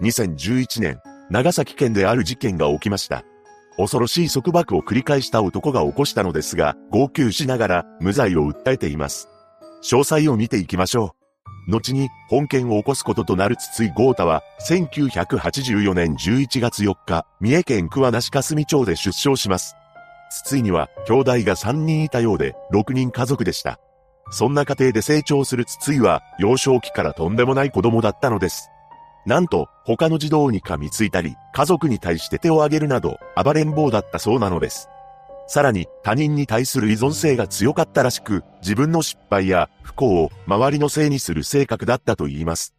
2011年、長崎県である事件が起きました。恐ろしい束縛を繰り返した男が起こしたのですが、号泣しながら無罪を訴えています。詳細を見ていきましょう。後に本件を起こすこととなる筒井豪太は、1984年11月4日、三重県桑名市霞町で出生します。筒井には兄弟が3人いたようで、6人家族でした。そんな家庭で成長する筒井は、幼少期からとんでもない子供だったのです。なんと、他の児童に噛みついたり、家族に対して手を挙げるなど、暴れん坊だったそうなのです。さらに、他人に対する依存性が強かったらしく、自分の失敗や不幸を周りのせいにする性格だったと言います。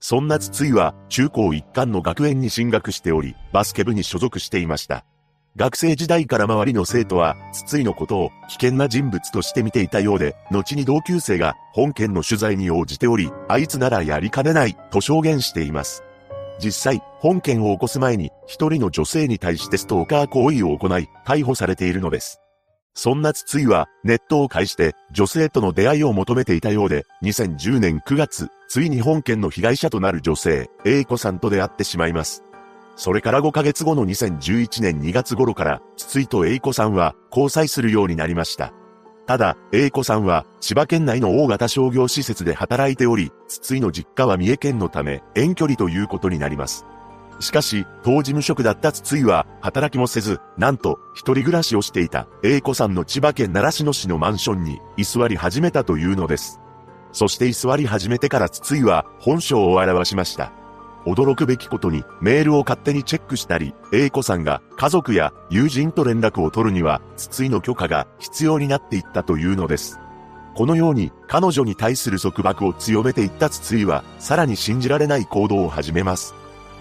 そんな筒井は、中高一貫の学園に進学しており、バスケ部に所属していました。学生時代から周りの生徒は、筒井のことを危険な人物として見ていたようで、後に同級生が本件の取材に応じており、あいつならやりかねない、と証言しています。実際、本件を起こす前に、一人の女性に対してストーカー行為を行い、逮捕されているのです。そんな筒井は、ネットを介して、女性との出会いを求めていたようで、2010年9月、ついに本件の被害者となる女性、A 子さんと出会ってしまいます。それから5ヶ月後の2011年2月頃から、筒井と栄子さんは交際するようになりました。ただ、栄子さんは千葉県内の大型商業施設で働いており、筒井の実家は三重県のため遠距離ということになります。しかし、当事務職だった筒井は、働きもせず、なんと、一人暮らしをしていた、栄子さんの千葉県習志野市のマンションに、居座り始めたというのです。そして居座り始めてから筒井は、本性を表しました。驚くべきことにメールを勝手にチェックしたり、A 子さんが家族や友人と連絡を取るには、筒井の許可が必要になっていったというのです。このように彼女に対する束縛を強めていった筒井は、さらに信じられない行動を始めます。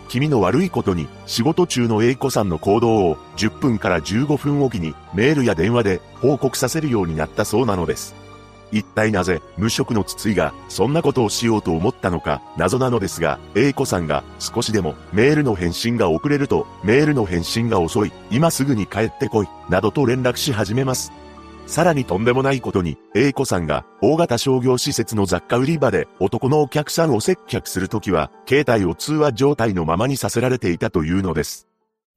君の悪いことに、仕事中の A 子さんの行動を10分から15分おきにメールや電話で報告させるようになったそうなのです。一体なぜ、無職の筒井が、そんなことをしようと思ったのか、謎なのですが、A 子さんが、少しでも、メールの返信が遅れると、メールの返信が遅い、今すぐに帰ってこい、などと連絡し始めます。さらにとんでもないことに、A 子さんが、大型商業施設の雑貨売り場で、男のお客さんを接客するときは、携帯を通話状態のままにさせられていたというのです。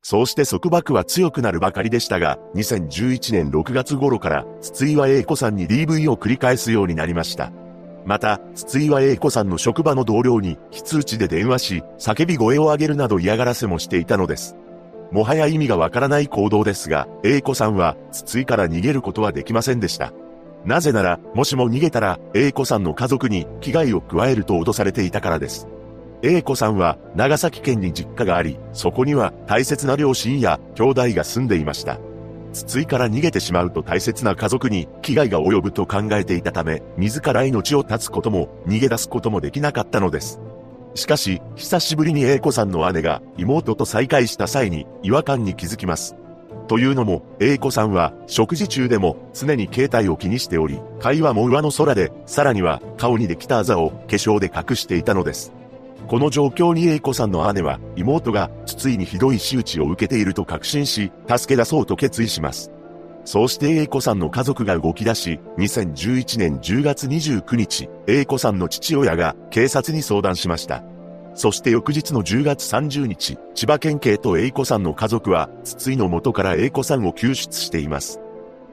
そうして束縛は強くなるばかりでしたが、2011年6月頃から、筒井は英子さんに DV を繰り返すようになりました。また、筒井は英子さんの職場の同僚に、非通知で電話し、叫び声を上げるなど嫌がらせもしていたのです。もはや意味がわからない行動ですが、英子さんは、筒井から逃げることはできませんでした。なぜなら、もしも逃げたら、英子さんの家族に危害を加えると脅されていたからです。A 子さんは長崎県に実家があり、そこには大切な両親や兄弟が住んでいました。筒井から逃げてしまうと大切な家族に危害が及ぶと考えていたため、自ら命を絶つことも逃げ出すこともできなかったのです。しかし、久しぶりに A 子さんの姉が妹と再会した際に違和感に気づきます。というのも、A 子さんは食事中でも常に携帯を気にしており、会話も上の空で、さらには顔にできたあざを化粧で隠していたのです。この状況に A 子さんの姉は、妹が筒井にひどい仕打ちを受けていると確信し、助け出そうと決意します。そうして A 子さんの家族が動き出し、2011年10月29日、A 子さんの父親が警察に相談しました。そして翌日の10月30日、千葉県警と A 子さんの家族は、筒井の元から A 子さんを救出しています。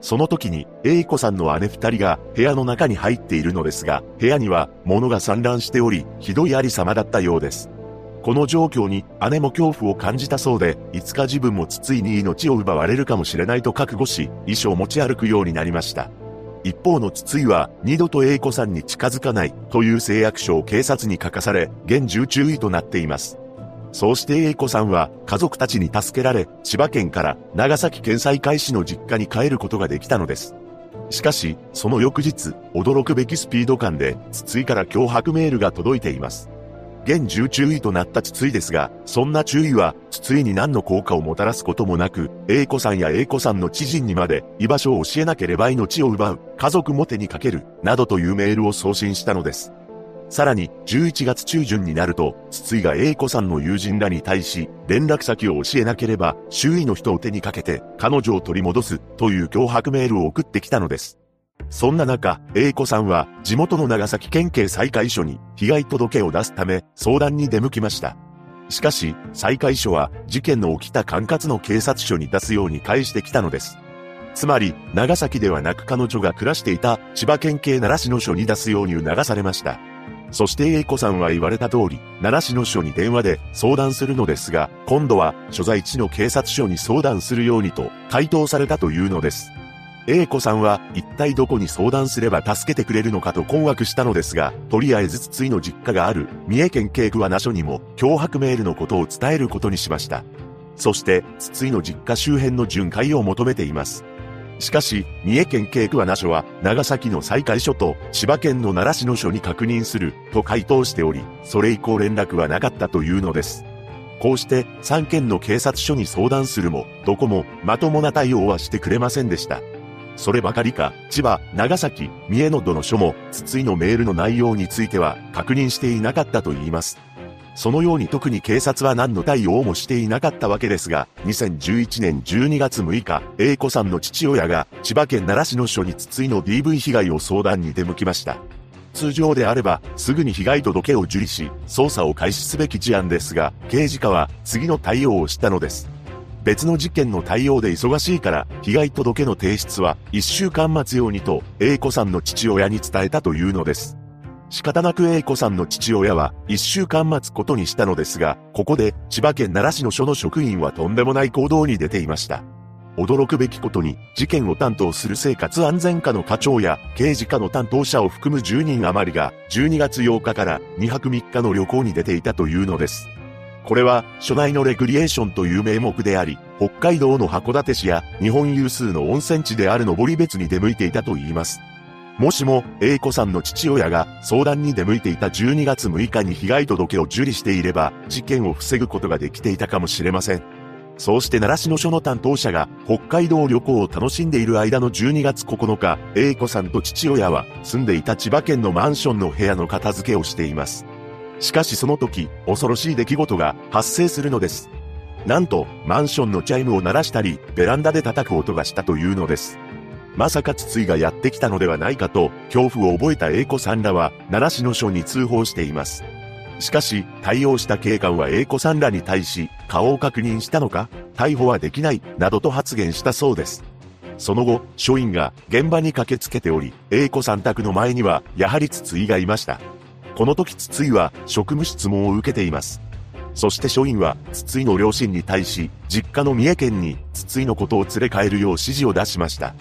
その時に、A 子さんの姉二人が部屋の中に入っているのですが、部屋には物が散乱しており、ひどいありさまだったようです。この状況に姉も恐怖を感じたそうで、いつか自分も筒井に命を奪われるかもしれないと覚悟し、遺書を持ち歩くようになりました。一方の筒井は、二度と A 子さんに近づかないという誓約書を警察に書かされ、厳重注意となっています。そうして英子さんは家族たちに助けられ、千葉県から長崎県西海市の実家に帰ることができたのです。しかし、その翌日、驚くべきスピード感で、筒井から脅迫メールが届いています。現重注意となった筒井ですが、そんな注意は、筒井に何の効果をもたらすこともなく、英子さんや英子さんの知人にまで、居場所を教えなければ命を奪う、家族も手にかける、などというメールを送信したのです。さらに、11月中旬になると、筒井が A 子さんの友人らに対し、連絡先を教えなければ、周囲の人を手にかけて、彼女を取り戻す、という脅迫メールを送ってきたのです。そんな中、A 子さんは、地元の長崎県警再開所に、被害届を出すため、相談に出向きました。しかし、再開所は事件の起きた管轄の警察署に出すように返してきたのです。つまり、長崎ではなく彼女が暮らしていた千葉県警奈良市の署に出すように促されました。そして英子さんは言われた通り、奈良市の署に電話で相談するのですが、今度は所在地の警察署に相談するようにと回答されたというのです。英子さんは一体どこに相談すれば助けてくれるのかと困惑したのですが、とりあえず筒井の実家がある三重県警区は那署にも脅迫メールのことを伝えることにしました。そして、筒井の実家周辺の巡回を求めています。しかし、三重県警区は那署は、長崎の再開署と千葉県の奈良市の署に確認する、と回答しており、それ以降連絡はなかったというのです。こうして3件の警察署に相談するも、どこもまともな対応はしてくれませんでした。そればかりか、千葉、長崎、三重のどの署も、筒井のメールの内容については確認していなかったと言います。そのように特に警察は何の対応もしていなかったわけですが、2011年12月6日、英子さんの父親が千葉県奈良市の署に筒井の DV 被害を相談に出向きました。通常であれば、すぐに被害届を受理し、捜査を開始すべき事案ですが、刑事課は次の対応をしたのです。別の事件の対応で忙しいから、被害届の提出は1週間待つようにと、A 子さんの父親に伝えたというのです。仕方なく A 子さんの父親は1週間待つことにしたのですが、ここで千葉県奈良市の署の職員はとんでもない行動に出ていました。驚くべきことに、事件を担当する生活安全課の課長や刑事課の担当者を含む10人余りが12月8日から2泊3日の旅行に出ていたというのです。これは、所内のレクリエーションという名目であり、北海道の函館市や日本有数の温泉地である登別に出向いていたと言います。もしも、A 子さんの父親が相談に出向いていた12月6日に被害届を受理していれば、事件を防ぐことができていたかもしれません。そうして奈良市の署の担当者が北海道旅行を楽しんでいる間の12月9日、A 子さんと父親は住んでいた千葉県のマンションの部屋の片付けをしています。しかしその時、恐ろしい出来事が発生するのです。なんと、マンションのチャイムを鳴らしたり、ベランダで叩く音がしたというのです。まさか筒井がやってきたのではないかと、恐怖を覚えた英子さんらは、奈良市の署に通報しています。しかし、対応した警官は英子さんらに対し、顔を確認したのか逮捕はできない、などと発言したそうです。その後、署員が現場に駆けつけており、英子さん宅の前には、やはり筒井がいました。この時筒井は職務質問を受けています。そして署員は筒井の両親に対し、実家の三重県に筒井のことを連れ帰るよう指示を出しました。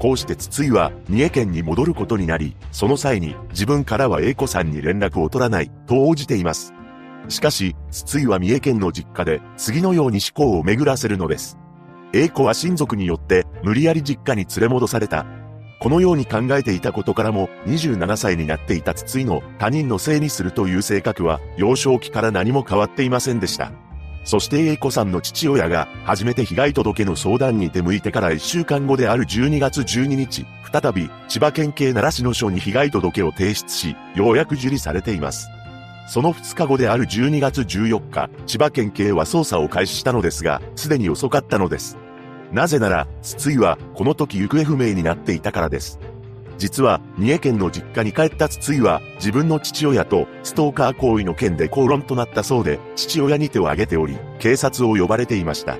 こうして筒井は三重県に戻ることになり、その際に自分からは英子さんに連絡を取らないと応じています。しかし、筒井は三重県の実家で次のように思考を巡らせるのです。英子は親族によって無理やり実家に連れ戻されたこのように考えていたことからも、27歳になっていた筒井の他人のせいにするという性格は、幼少期から何も変わっていませんでした。そして英子さんの父親が初めて被害届の相談に出向いてから1週間後である12月12日、再び千葉県警奈良市の署に被害届を提出し、ようやく受理されています。その2日後である12月14日、千葉県警は捜査を開始したのですが、すでに遅かったのです。なぜなら、筒井はこの時行方不明になっていたからです。実は、三重県の実家に帰った筒井は、自分の父親とストーカー行為の件で口論となったそうで、父親に手を挙げており、警察を呼ばれていました。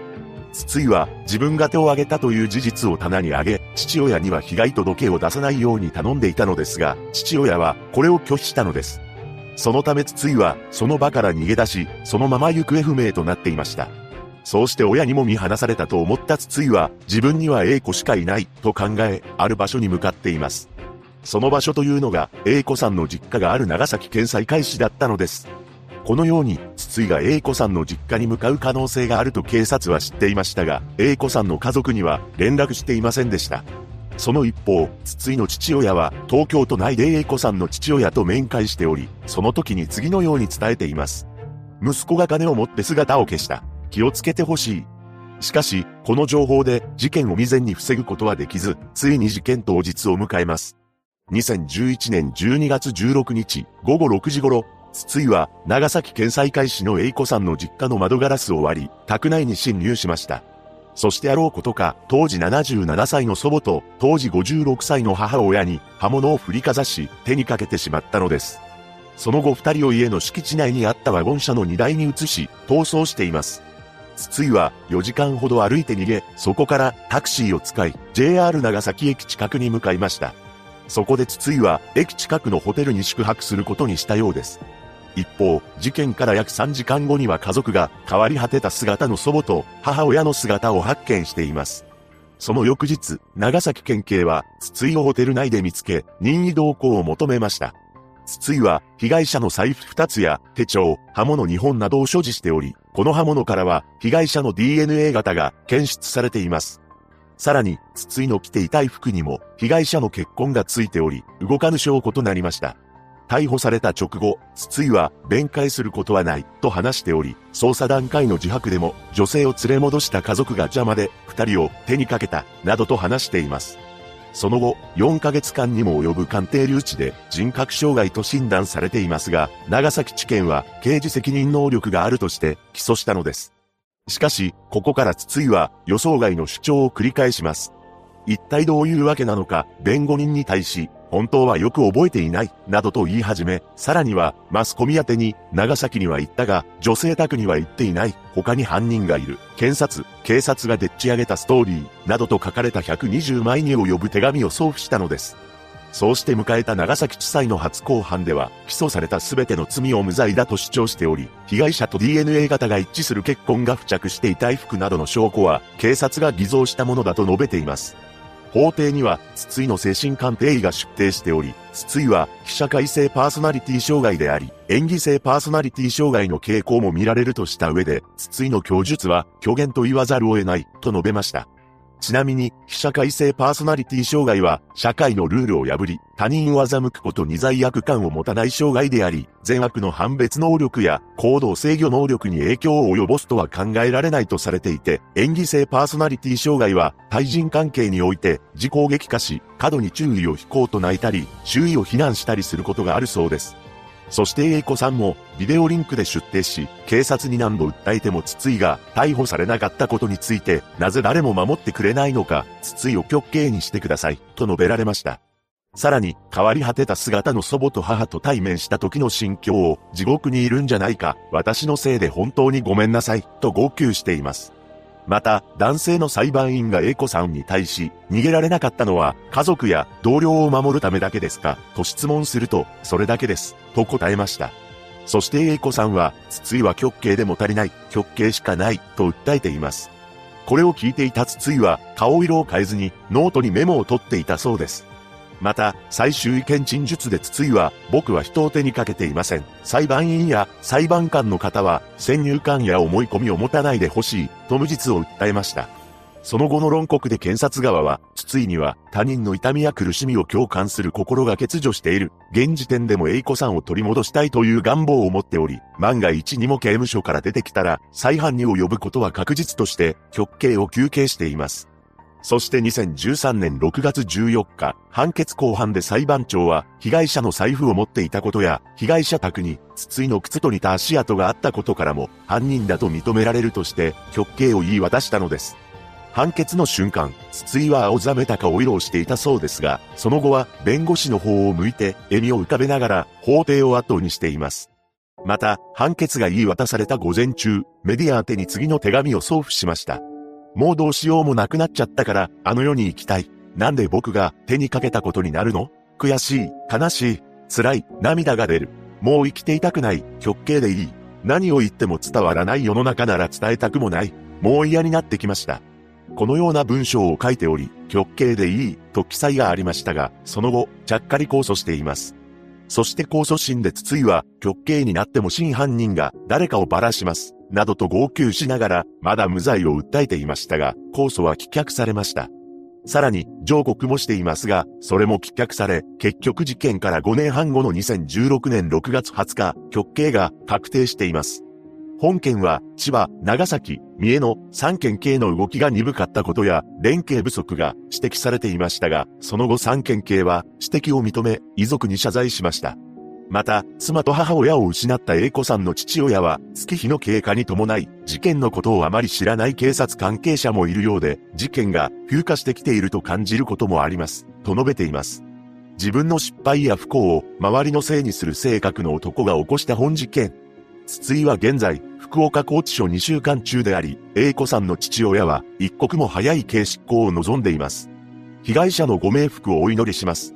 筒井は自分が手を挙げたという事実を棚に挙げ、父親には被害届を出さないように頼んでいたのですが、父親はこれを拒否したのです。そのため筒井はその場から逃げ出し、そのまま行方不明となっていました。そうして親にも見放されたと思った筒井は、自分には A 子しかいない、と考え、ある場所に向かっています。その場所というのが、A 子さんの実家がある長崎県西海市だったのです。このように、筒井が A 子さんの実家に向かう可能性があると警察は知っていましたが、A 子さんの家族には連絡していませんでした。その一方、筒井の父親は東京都内で A 子さんの父親と面会しており、その時に次のように伝えています。息子が金を持って姿を消した。気をつけてほしい。しかし、この情報で事件を未然に防ぐことはできず、ついに事件当日を迎えます。2011年12月16日午後6時頃、筒井は長崎県西海市の栄子さんの実家の窓ガラスを割り、宅内に侵入しました。そしてあろうことか、当時77歳の祖母と当時56歳の母親に刃物を振りかざし、手にかけてしまったのです。その後二人を家の敷地内にあったワゴン車の荷台に移し、逃走しています。筒井は4時間ほど歩いて逃げ、そこからタクシーを使い、JR 長崎駅近くに向かいました。そこで筒井は駅近くのホテルに宿泊することにしたようです。一方、事件から約3時間後には家族が変わり果てた姿の祖母と母親の姿を発見しています。その翌日、長崎県警は筒井をホテル内で見つけ、任意同行を求めました。筒井は被害者の財布2つや手帳、刃物2本などを所持しており、この刃物からは被害者の DNA 型が検出されています。さらに、筒井の着ていたい服にも被害者の血痕がついており、動かぬ証拠となりました。逮捕された直後、筒井は弁解することはないと話しており、捜査段階の自白でも女性を連れ戻した家族が邪魔で二人を手にかけたなどと話しています。その後、4ヶ月間にも及ぶ鑑定留置で人格障害と診断されていますが、長崎地検は刑事責任能力があるとして起訴したのです。しかし、ここから筒井は予想外の主張を繰り返します。一体どういうわけなのか、弁護人に対し、本当はよく覚えていない、などと言い始め、さらには、マスコミ宛てに、長崎には行ったが、女性宅には行っていない、他に犯人がいる、検察、警察がでっち上げたストーリー、などと書かれた120枚に及ぶ手紙を送付したのです。そうして迎えた長崎地裁の初公判では、起訴された全ての罪を無罪だと主張しており、被害者と DNA 型が一致する血痕が付着していた衣服などの証拠は、警察が偽造したものだと述べています。法廷には、筒井の精神鑑定医が出廷しており、筒井は、記者会性パーソナリティ障害であり、演技性パーソナリティ障害の傾向も見られるとした上で、筒井の供述は、虚言と言わざるを得ない、と述べました。ちなみに、被社会性パーソナリティ障害は、社会のルールを破り、他人を欺くことに罪悪感を持たない障害であり、善悪の判別能力や行動制御能力に影響を及ぼすとは考えられないとされていて、演技性パーソナリティ障害は、対人関係において、自攻撃化し、過度に注意を引こうと泣いたり、周囲を非難したりすることがあるそうです。そして英子さんもビデオリンクで出廷し、警察に何度訴えても筒井が逮捕されなかったことについて、なぜ誰も守ってくれないのか、筒井を極刑にしてください、と述べられました。さらに、変わり果てた姿の祖母と母と対面した時の心境を、地獄にいるんじゃないか、私のせいで本当にごめんなさい、と号泣しています。また、男性の裁判員が A 子さんに対し、逃げられなかったのは、家族や同僚を守るためだけですかと質問すると、それだけです、と答えました。そして A 子さんは、筒井は極刑でも足りない、極刑しかない、と訴えています。これを聞いていた筒井は、顔色を変えずに、ノートにメモを取っていたそうです。また、最終意見陳述で筒井は、僕は人を手にかけていません。裁判員や裁判官の方は、先入観や思い込みを持たないでほしい、と無実を訴えました。その後の論告で検察側は、筒井には他人の痛みや苦しみを共感する心が欠如している。現時点でも栄子さんを取り戻したいという願望を持っており、万が一にも刑務所から出てきたら、再犯に及ぶことは確実として、極刑を求刑しています。そして2013年6月14日、判決公判で裁判長は、被害者の財布を持っていたことや、被害者宅に、筒井の靴と似た足跡があったことからも、犯人だと認められるとして、極刑を言い渡したのです。判決の瞬間、筒井は青ざめた顔色をしていたそうですが、その後は弁護士の方を向いて笑みを浮かべながら法廷を後にしています。また、判決が言い渡された午前中、メディア宛てに次の手紙を送付しました。もうどうしようもなくなっちゃったから、あの世に行きたい。なんで僕が手にかけたことになるの？悔しい、悲しい、辛い、涙が出る。もう生きていたくない、極刑でいい。何を言っても伝わらない世の中なら伝えたくもない。もう嫌になってきました。このような文章を書いており、極刑でいい、と記載がありましたが、その後、ちゃっかり控訴しています。そして控訴審で筒井は、極刑になっても真犯人が誰かをばらします。などと号泣しながら、まだ無罪を訴えていましたが、控訴は棄却されました。さらに、上告もしていますが、それも棄却され、結局事件から5年半後の2016年6月20日、極刑が確定しています。本件は、千葉、長崎、三重の3県警の動きが鈍かったことや、連携不足が指摘されていましたが、その後3県警は指摘を認め、遺族に謝罪しました。また、妻と母親を失った英子さんの父親は、月日の経過に伴い、事件のことをあまり知らない警察関係者もいるようで、事件が風化してきていると感じることもあります、と述べています。自分の失敗や不幸を周りのせいにする性格の男が起こした本事件。筒井は現在、福岡拘置所2週間中であり、英子さんの父親は一刻も早い刑執行を望んでいます。被害者のご冥福をお祈りします。